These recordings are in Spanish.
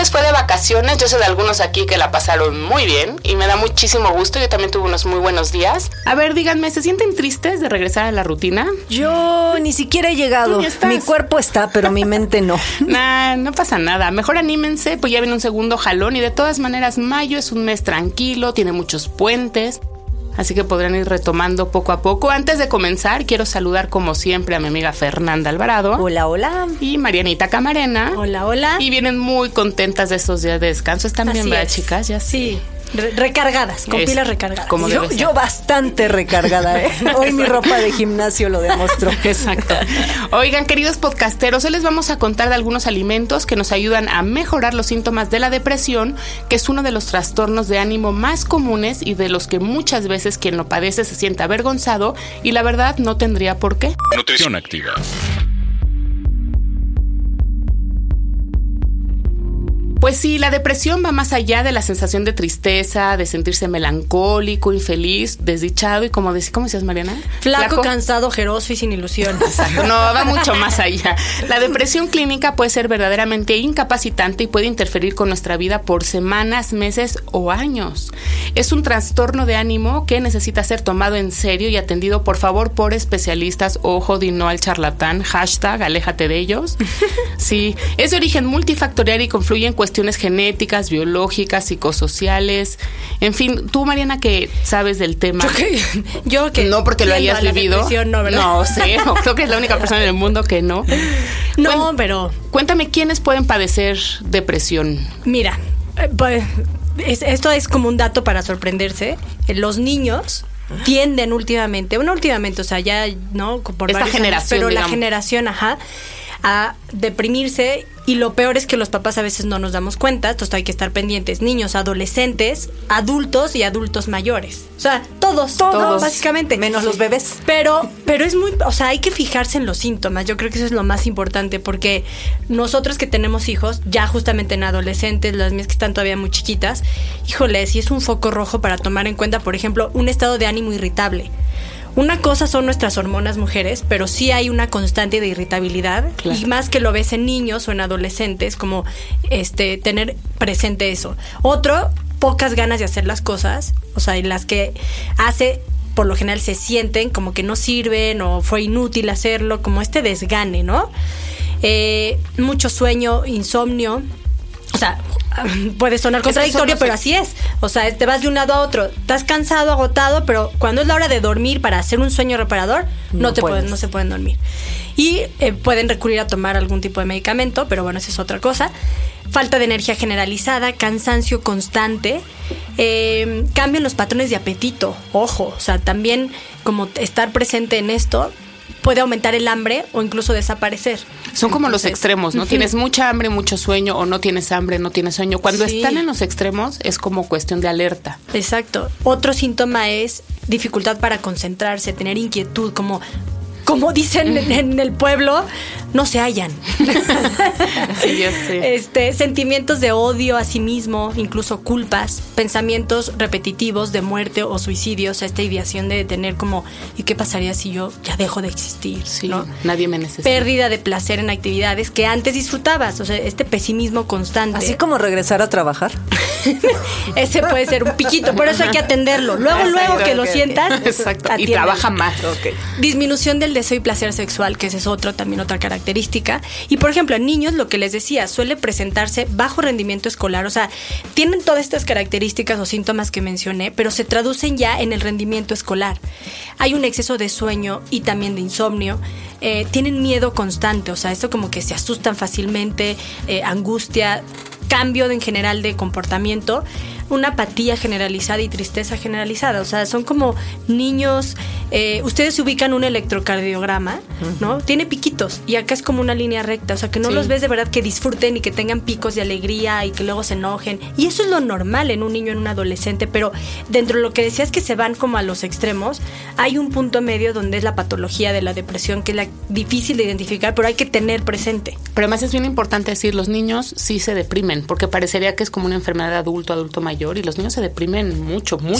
Les fue de vacaciones? Yo sé de algunos aquí que la pasaron muy bien y me da muchísimo gusto. Yo también tuve unos muy buenos días. A ver, díganme, ¿se sienten tristes de regresar a la rutina? Yo ni siquiera he llegado. Mi cuerpo está, pero mi mente no. Nah, no pasa nada. Mejor anímense, pues ya viene un segundo jalón y de todas maneras mayo es un mes tranquilo, tiene muchos puentes. Así que podrán ir retomando poco a poco. Antes de comenzar, quiero saludar como siempre a mi amiga Fernanda Alvarado Hola, hola. y Marianita Camarena. Hola, hola. Y vienen muy contentas de estos días de descanso. Están bien, ¿verdad, es. chicas? Ya Sí, re- recargadas, con Es- pilas recargadas. como yo bastante recargada, ¿eh? Hoy mi ropa de gimnasio lo demostró. Exacto. Oigan, queridos podcasteros, hoy les vamos a contar de algunos alimentos que nos ayudan a mejorar los síntomas de la depresión, que es uno de los trastornos de ánimo más comunes y de los que muchas veces quien lo padece se siente avergonzado y la verdad no tendría por qué. Nutrición activa. Pues sí, la depresión va más allá de la sensación de tristeza, de sentirse melancólico, infeliz, desdichado y como decía, ¿cómo decías, Mariana? Flaco, cansado, ojeroso y sin ilusiones. Exacto, no, va mucho más allá. La depresión clínica puede ser verdaderamente incapacitante y puede interferir con nuestra vida por semanas, meses o años. Es un trastorno de ánimo que necesita ser tomado en serio y atendido, por favor, por especialistas. Ojo, di no al charlatán. Hashtag, aléjate de ellos. Sí, es de origen multifactorial y confluye en cuestiones genéticas, biológicas, psicosociales. En fin, tú, Mariana, que sabes del tema. Yo que, yo que no porque lo hayas vivido. No, cero. Creo que es la única persona en el mundo que no. No, pero Cuéntame quiénes pueden padecer depresión. mira, eh, pues, es- esto es como un dato para sorprenderse. Eh, Los niños tienden últimamente, bueno, últimamente, o sea, ya, ¿no? Por Esta años, generación, pero digamos. la generación, ajá, a deprimirse y lo peor es que los papás a veces no nos damos cuenta, entonces hay que estar pendientes, niños, adolescentes, adultos y adultos mayores. O sea, todos, todos, Todos. básicamente. Menos los bebés. Pero, pero es muy, o sea, hay que fijarse en los síntomas. Yo creo que eso es lo más importante porque nosotros que tenemos hijos, ya justamente en adolescentes, las mías que están todavía muy chiquitas, híjole, si es un foco rojo para tomar en cuenta, por ejemplo, un estado de ánimo irritable. Una cosa son nuestras hormonas mujeres, pero sí hay una constante de irritabilidad Claro. y más que lo ves en niños o en adolescentes, como este tener presente eso. Otro, pocas ganas de hacer las cosas, o sea, y las que hace por lo general se sienten como que no sirven o fue inútil hacerlo, como este desgane, ¿no? Eh, mucho sueño, insomnio. O sea, puede sonar contradictorio, pero así es. O sea, te vas de un lado a otro. Estás cansado, agotado, pero cuando es la hora de dormir para hacer un sueño reparador, no, No te pueden, no se pueden dormir. Y eh, pueden recurrir a tomar algún tipo de medicamento, pero bueno, esa es otra cosa. Falta de energía generalizada, cansancio constante, eh, cambio en los patrones de apetito. Ojo, o sea, también como estar presente en esto puede aumentar el hambre o incluso desaparecer. Son como los extremos, ¿no? Tienes mucha hambre, mucho sueño, o no tienes hambre, no tienes sueño. Cuando Sí. están en los extremos es como cuestión de alerta. Exacto. Otro síntoma es dificultad para concentrarse, tener inquietud, como, como dicen en, en el pueblo, no se hallan. Sí, ya sé. Este, sentimientos de odio a sí mismo, incluso culpas, pensamientos repetitivos de muerte o suicidio, o sea, esta ideación de tener como, ¿y qué pasaría si yo ya dejo de existir? Sí, ¿no? nadie me necesita. Pérdida de placer en actividades que antes disfrutabas, o sea, este pesimismo constante. Así como regresar a trabajar. Ese puede ser un piquito, por eso hay que atenderlo. Luego, luego que lo sientas, Exacto. Y trabaja más. Disminución del deseo y placer sexual, que ese es otro, también otra característica. Y por ejemplo, en niños, lo que les decía, suele presentarse bajo rendimiento escolar. O sea, tienen todas estas características o síntomas que mencioné, pero se traducen ya en el rendimiento escolar. Hay un exceso de sueño y también de insomnio. Eh, tienen miedo constante, o sea, esto como que se asustan fácilmente, eh, angustia, cambio en general de comportamiento una apatía generalizada y tristeza generalizada. O sea, son como niños. Eh, ustedes se ubican un electrocardiograma, ¿no? Tiene piquitos y acá es como una línea recta. O sea, que no los ves de verdad que disfruten y que tengan picos de alegría y que luego se enojen. Y eso es lo normal en un niño, en un adolescente. Pero dentro de lo que decías que se van como a los extremos, hay un punto medio donde es la patología de la depresión, que es la difícil de identificar, pero hay que tener presente. Pero además es bien importante decir, los niños sí se deprimen, porque parecería que es como una enfermedad de adulto, adulto mayor y los niños se deprimen mucho, mucho.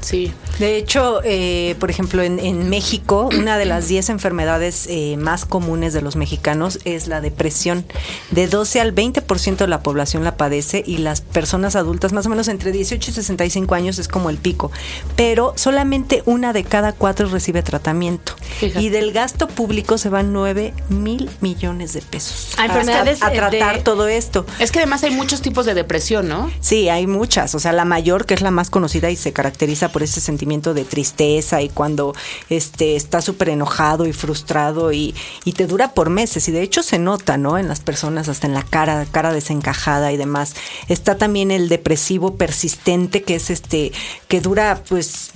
Sí. De hecho, eh, por ejemplo, en, México, una de las 10 enfermedades eh, más comunes de los mexicanos es la depresión. De 12 al 20% de la población la padece y las personas adultas, más o menos entre 18 y 65 años, es como el pico. Pero solamente una de cada cuatro recibe tratamiento. Y del gasto público se van 9 mil millones de pesos. A enfermedades. A, tratar todo esto. Es que además hay muchos tipos de depresión, ¿no? Sí, hay muchas. O sea, la mayor, que es la más conocida y se caracteriza por ese sentimiento de tristeza y cuando este, está súper enojado y frustrado y, y, te dura por meses. Y de hecho se nota, ¿no? En las personas, hasta en la cara, cara desencajada y demás. Está también el depresivo persistente, que es este, que dura, pues,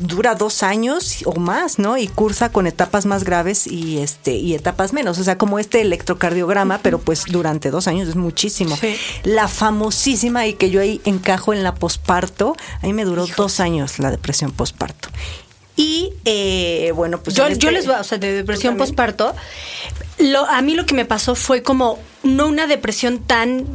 dura dos años o más, ¿no? Y cursa con etapas más graves y este y etapas menos. O sea, como este electrocardiograma, pero pues durante dos años es muchísimo. La famosísima y que yo ahí encajo en la posparto, ahí me duró dos años la depresión posparto. Y eh, bueno, pues yo, yo les voy, o sea, de depresión posparto, lo, a mí lo que me pasó fue como no una depresión tan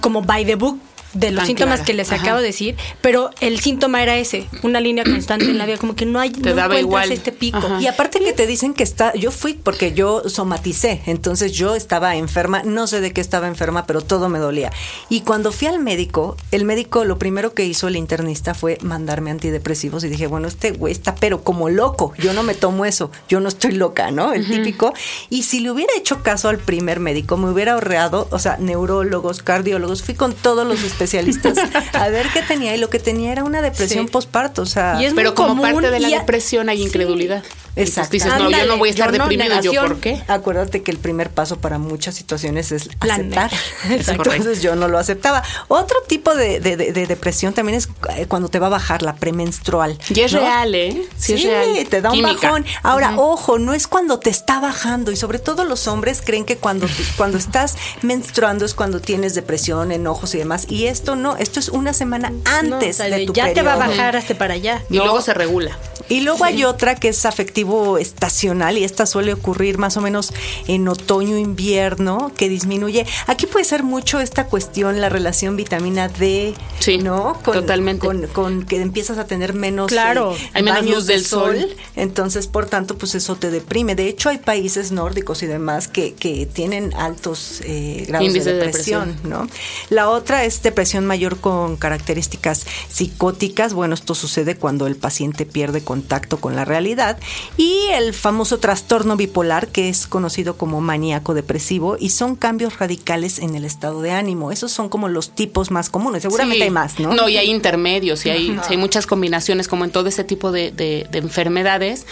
como by the book, de los síntomas que les acabo de decir, pero el síntoma era ese, una línea constante en la vida, como que no hay te daba igual este pico. Y aparte que te dicen que está, yo fui porque yo somaticé, entonces yo estaba enferma, no sé de qué estaba enferma, pero todo me dolía. Y cuando fui al médico, el médico lo primero que hizo el internista fue mandarme antidepresivos y dije, bueno, este güey está pero como loco, yo no me tomo eso, yo no estoy loca, ¿no? El típico. Y si le hubiera hecho caso al primer médico, me hubiera ahorreado, o sea, neurólogos, cardiólogos, fui con todos los especialistas a ver qué tenía y lo que tenía era una depresión postparto, o sea, pero como parte de la depresión hay incredulidad. Exacto. Dices, no, yo no voy a estar deprimido, ¿yo por qué? Acuérdate que el primer paso para muchas situaciones es aceptar. Entonces yo no lo aceptaba. Otro tipo de, depresión también es eh, cuando te va a bajar la premenstrual. Y es real, ¿eh? Sí, es real. te da un bajón. Ahora, ojo, no es cuando te está bajando y sobre todo los hombres creen que cuando, cuando estás menstruando es cuando tienes depresión, enojos y demás. Y esto no, esto es una semana antes de tu Ya te va a bajar hasta para allá. Y luego se regula. Y luego hay otra que es afectivo estacional y esta suele ocurrir más o menos en otoño, invierno, que disminuye. Aquí puede ser mucho esta cuestión, la relación vitamina D, sí, ¿no? totalmente. Con, que empiezas a tener menos, claro, eh, hay menos luz del sol. Entonces, por tanto, pues eso te deprime. De hecho, hay países nórdicos y demás que, que tienen altos eh, grados de depresión, ¿no? La otra es depresión mayor con características psicóticas. Bueno, esto sucede cuando el paciente pierde con contacto con la realidad y el famoso trastorno bipolar que es conocido como maníaco depresivo y son cambios radicales en el estado de ánimo. Esos son como los tipos más comunes. Seguramente hay más, ¿no? No, y hay intermedios y hay, hay muchas combinaciones como en todo ese tipo de, de, enfermedades.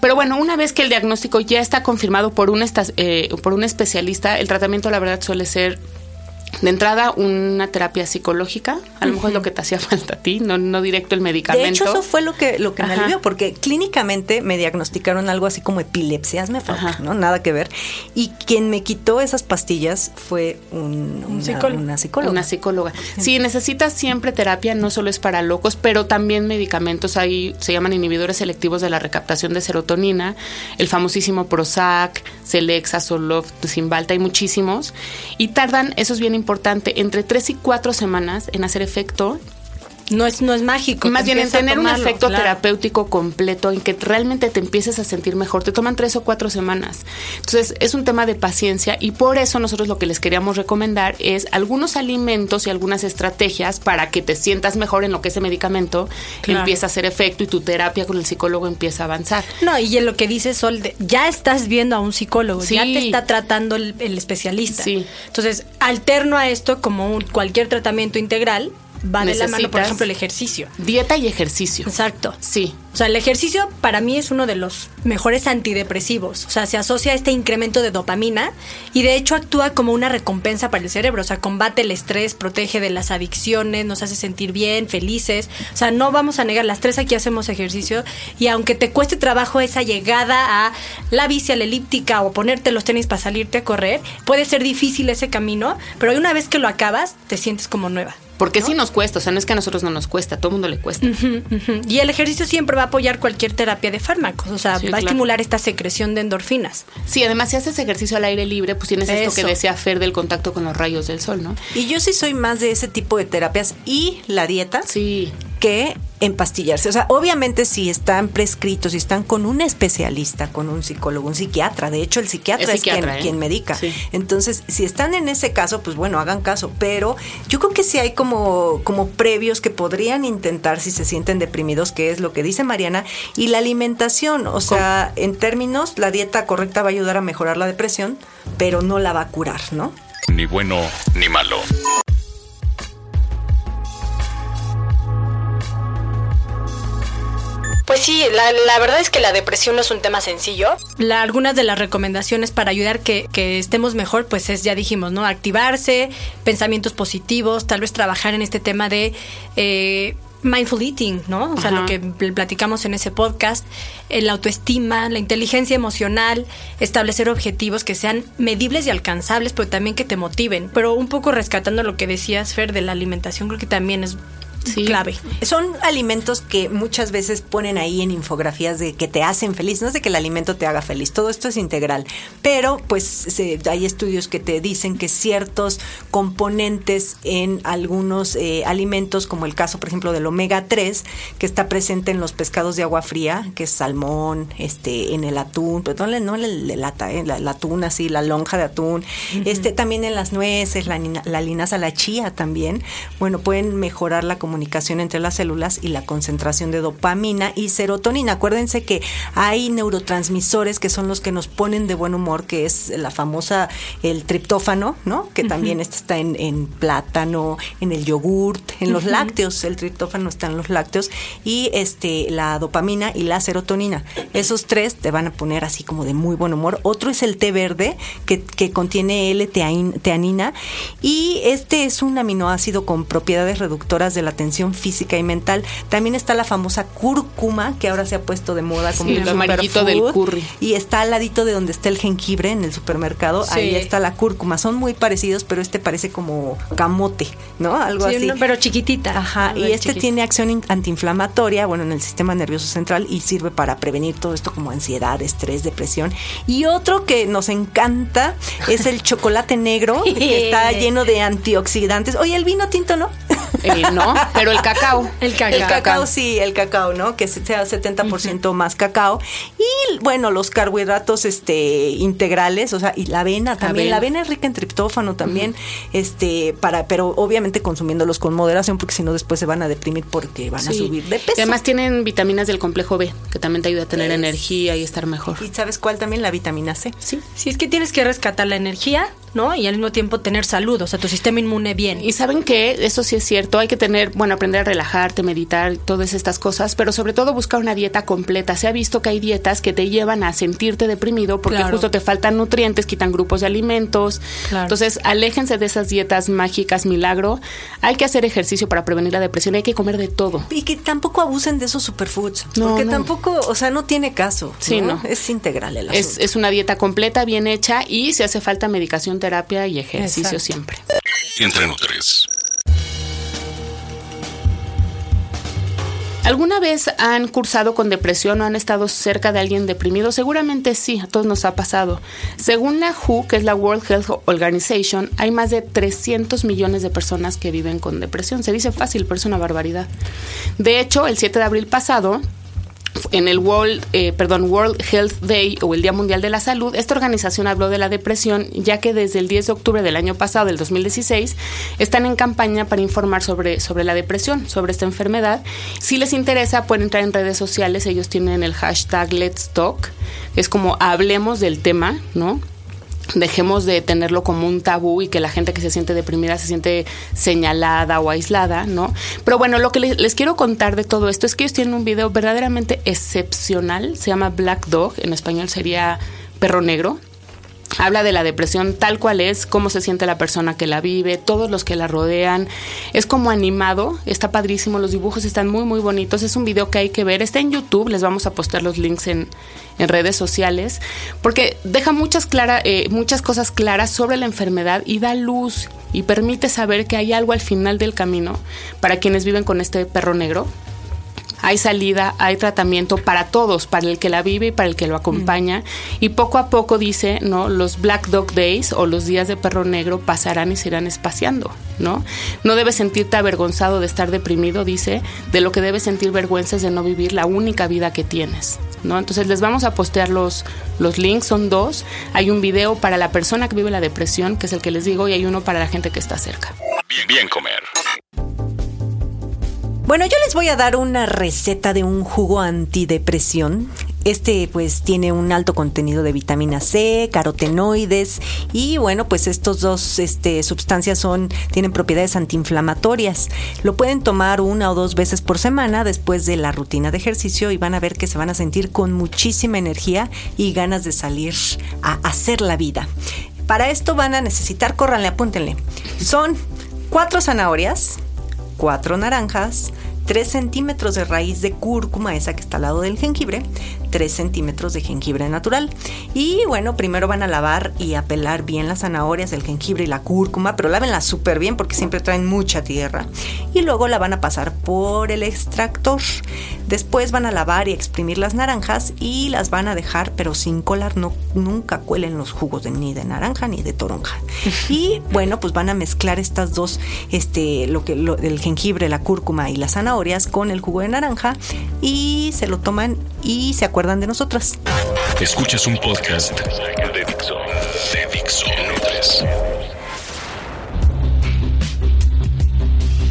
Pero bueno, una vez que el diagnóstico ya está confirmado por un, eh, por un especialista, el tratamiento la verdad suele ser de entrada, una terapia psicológica, a lo mejor es lo que te hacía falta a ti, no, no directo el medicamento. De hecho, eso fue lo que, lo que me alivió, porque clínicamente me diagnosticaron algo así como epilepsia, hazme falta, ¿no? Nada que ver. Y quien me quitó esas pastillas fue un, una, psicóloga. Una psicóloga. Sí, necesitas siempre terapia, no solo es para locos, pero también medicamentos. Ahí se llaman inhibidores selectivos de la recaptación de serotonina, el famosísimo Prozac, Celexa, Zoloft, Cymbalta, hay muchísimos. Y tardan, eso es bien importante, entre tres y cuatro semanas en hacer efecto no es, no es mágico. Más bien en tener un efecto claro. terapéutico completo, en que realmente te empieces a sentir mejor. Te toman tres o cuatro semanas. Entonces, es un tema de paciencia y por eso nosotros lo que les queríamos recomendar es algunos alimentos y algunas estrategias para que te sientas mejor en lo que ese medicamento Claro. empieza a hacer efecto y tu terapia con el psicólogo empieza a avanzar. No, y en lo que dice Sol, de- ya estás viendo a un psicólogo, Sí. ya te está tratando el, el especialista. Sí. Entonces, alterno a esto, como un- cualquier tratamiento integral, va de la mano, por Necesitas- ejemplo, el ejercicio. Dieta y ejercicio. Exacto. Sí. O sea, el ejercicio para mí es uno de los mejores antidepresivos. O sea, se asocia a este incremento de dopamina y de hecho actúa como una recompensa para el cerebro. O sea, combate el estrés, protege de las adicciones, nos hace sentir bien, felices. O sea, no vamos a negar, las tres aquí hacemos ejercicio y aunque te cueste trabajo esa llegada a la bici, a la elíptica o ponerte los tenis para salirte a correr, puede ser difícil ese camino, pero una vez que lo acabas, te sientes como nueva. Porque sí nos cuesta, o sea, no es que a nosotros no nos cuesta, a todo mundo le cuesta. Y el ejercicio siempre va a apoyar cualquier terapia de fármacos, o sea, Sí, va a estimular esta secreción de endorfinas. Sí, además si haces ejercicio al aire libre, pues tienes esto que Eso. decía Fer del contacto con los rayos del sol, ¿no? Y yo sí soy más de ese tipo de terapias y la dieta Sí. Que empastillarse. O sea, obviamente si están prescritos, si están con un especialista, con un psicólogo, un psiquiatra, de hecho el psiquiatra Es es, quien, ¿eh? quien medica. Sí. Entonces, si están en ese caso, pues bueno, hagan caso. Pero yo creo que sí hay como, como previos que podrían intentar si se sienten deprimidos, que es lo que dice Mariana, y la alimentación. O sea, en términos, la dieta correcta va a ayudar a mejorar la depresión, pero no la va a curar, ¿no? Ni bueno ni malo. Sí, la, la verdad es que la depresión no es un tema sencillo. La, algunas de las recomendaciones para ayudar que, que estemos mejor, pues es, ya dijimos, ¿no? Activarse, pensamientos positivos, tal vez trabajar en este tema de eh, mindful eating, ¿no? O sea, Ajá. lo que pl- platicamos en ese podcast, eh, la autoestima, la inteligencia emocional, establecer objetivos que sean medibles y alcanzables, pero también que te motiven. Pero un poco rescatando lo que decías, Fer, de la alimentación, creo que también es Sí. clave. Son alimentos que muchas veces ponen ahí en infografías de que te hacen feliz. No es de que el alimento te haga feliz, todo esto es integral. Pero pues se- hay estudios que te dicen que ciertos componentes en algunos eh, alimentos, como el caso por ejemplo del omega 3, que está presente en los pescados de agua fría, que es salmón, este, en el atún, pero no, no el, el lata, eh, la, el atún así, la lonja de atún, este también en las nueces, la linaza, la chía también, bueno, pueden mejorar la comunicación entre las células y la concentración de dopamina y serotonina. Acuérdense que hay neurotransmisores que son los que nos ponen de buen humor, que es la famosa, el triptófano, ¿no? Que también este está en, en plátano, en el yogurt, en los lácteos, el triptófano está en los lácteos y este la dopamina y la serotonina. Esos tres te van a poner así como de muy buen humor. Otro es el té verde que, que contiene L-teanina y este es un aminoácido con propiedades reductoras de la tensión física y mental. También está la famosa cúrcuma que ahora se ha puesto de moda como Sí, lo amarillito del curry. Y está al ladito de donde está el jengibre en el supermercado, Sí. ahí está la cúrcuma. Son muy parecidos, pero este parece como camote, ¿no? Algo Sí, así. no, pero chiquitita. Ajá, y este tiene acción in- antiinflamatoria, bueno, en el sistema nervioso central y sirve para prevenir todo esto como ansiedad, estrés, depresión. Y otro que nos encanta es el chocolate negro, que está lleno de antioxidantes. Oye, el vino tinto, ¿no? Eh, no, pero el cacao. El cacao. El cacao, sí, el cacao, ¿no? Que sea 70% más cacao. Y bueno, los carbohidratos este integrales, o sea, y la avena también. Avena. La avena es rica en triptófano también, este, para, pero obviamente consumiéndolos con moderación, porque si no después se van a deprimir porque van a subir de peso. Y además tienen vitaminas del complejo B, que también te ayuda a tener Es- energía y estar mejor. ¿Y sabes cuál también? La vitamina C. Sí. Sí, es que tienes que rescatar la energía, ¿no? Y al mismo tiempo tener salud, o sea, tu sistema inmune bien. Y saben que eso sí es cierto, hay que tener, bueno, aprender a relajarte, meditar, todas estas cosas, pero sobre todo buscar una dieta completa. Se ha visto que hay dietas que te llevan a sentirte deprimido porque Claro. justo te faltan nutrientes, quitan grupos de alimentos. Claro. Entonces, aléjense de esas dietas mágicas, milagro. Hay que hacer ejercicio para prevenir la depresión, hay que comer de todo. Y que tampoco abusen de esos superfoods. No, porque no. tampoco, o sea, no tiene caso. Sí, no. Es integral el Es, asunto. es una dieta completa, bien hecha y si hace falta medicación, terapia y ejercicio Exacto. siempre. Entre Nutres. ¿Alguna vez han cursado con depresión o han estado cerca de alguien deprimido? Seguramente sí, a todos nos ha pasado. Según la WHO, que es la World Health Organization, hay más de 300 millones de personas que viven con depresión. Se dice fácil, pero es una barbaridad. De hecho, el 7 de abril pasado, en el World, eh, perdón, World Health Day o el Día Mundial de la Salud, esta organización habló de la depresión, ya que desde el 10 de octubre del año pasado, del 2016, están en campaña para informar sobre, sobre la depresión, sobre esta enfermedad. Si les interesa, pueden entrar en redes sociales, ellos tienen el hashtag Let's Talk, es como hablemos del tema, ¿no? Dejemos de tenerlo como un tabú y que la gente que se siente deprimida se siente señalada o aislada, ¿no? Pero bueno, lo que les, quiero contar de todo esto es que ellos tienen un video verdaderamente excepcional, se llama Black Dog, en español sería perro negro, Habla de la depresión tal cual es, cómo se siente la persona que la vive, todos los que la rodean. Es como animado, está padrísimo, los dibujos están muy, muy bonitos. Es un video que hay que ver. Está en YouTube, les vamos a postar los links en, redes sociales, porque deja muchas, clara, eh, muchas cosas claras sobre la enfermedad y da luz y permite saber que hay algo al final del camino para quienes viven con este perro negro hay salida, hay tratamiento para todos, para el que la vive y para el que lo acompaña. Y poco a poco dice, ¿no? Los Black Dog Days o los días de perro negro pasarán y se irán espaciando, ¿no? No debes sentirte avergonzado de estar deprimido, dice, de lo que debes sentir vergüenza es de no vivir la única vida que tienes. ¿No? Entonces les vamos a postear los, los links, son dos. Hay un video para la persona que vive la depresión, que es el que les digo, y hay uno para la gente que está cerca. Bien, bien comer. Bueno, yo les voy a dar una receta de un jugo antidepresión. Este pues tiene un alto contenido de vitamina C, carotenoides y bueno, pues estos dos este, sustancias son tienen propiedades antiinflamatorias. Lo pueden tomar una o dos veces por semana después de la rutina de ejercicio y van a ver que se van a sentir con muchísima energía y ganas de salir a hacer la vida. Para esto van a necesitar, córranle, apúntenle. Son cuatro zanahorias, cuatro naranjas, 3 centímetros de raíz de cúrcuma, esa que está al lado del jengibre, 3 centímetros de jengibre natural. Y bueno, primero van a lavar y a pelar bien las zanahorias, el jengibre y la cúrcuma, pero lávenla súper bien porque siempre traen mucha tierra. Y luego la van a pasar por el extractor. Después van a lavar y exprimir las naranjas y las van a dejar, pero sin colar, no, nunca cuelen los jugos de, ni de naranja ni de toronja. Y bueno, pues van a mezclar estas dos, este, lo que, el jengibre, la cúrcuma y la zanahoria con el jugo de naranja y se lo toman y se acuerdan de nosotras. Escuchas un podcast de Dixo. De Dixo.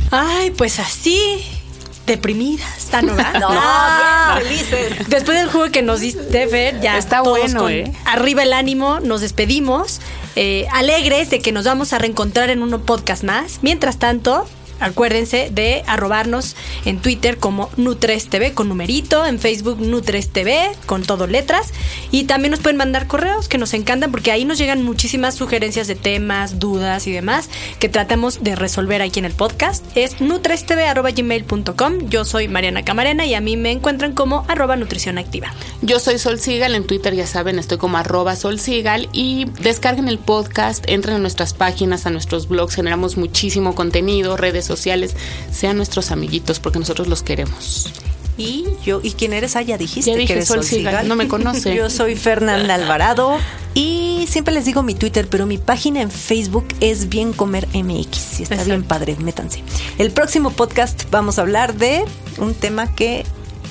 Ay, pues así deprimidas, tan no, no felices. Después del juego que nos diste, Fer, ya está bueno, ¿eh? Arriba el ánimo, nos despedimos, eh, alegres de que nos vamos a reencontrar en un podcast más. Mientras tanto, Acuérdense de arrobarnos en Twitter como Nutres TV con numerito, en Facebook Nutres TV con todo letras y también nos pueden mandar correos que nos encantan porque ahí nos llegan muchísimas sugerencias de temas, dudas y demás que tratamos de resolver aquí en el podcast. Es nutrestv.gmail.com. Yo soy Mariana Camarena y a mí me encuentran como arroba nutrición activa. Yo soy Sol Sigal, en Twitter ya saben, estoy como arroba Sol Sigal y descarguen el podcast, entren a nuestras páginas, a nuestros blogs, generamos muchísimo contenido, redes sociales, sean nuestros amiguitos porque nosotros los queremos. Y yo, ¿y quién eres? Ah, ya dijiste ya que eres Sol No me conoce. yo soy Fernanda Alvarado y siempre les digo mi Twitter, pero mi página en Facebook es Bien Comer MX. Y está bien padre, métanse. El próximo podcast vamos a hablar de un tema que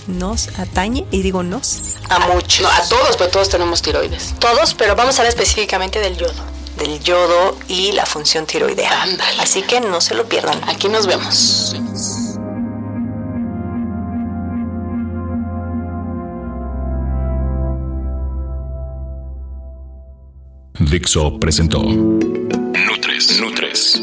nos atañe, y digo nos. A muchos. a todos, pero todos tenemos tiroides. Todos, pero vamos a hablar específicamente del yodo del yodo y la función tiroidea. Así que no se lo pierdan. Aquí nos vemos. Dixo presentó Nutres. Nutres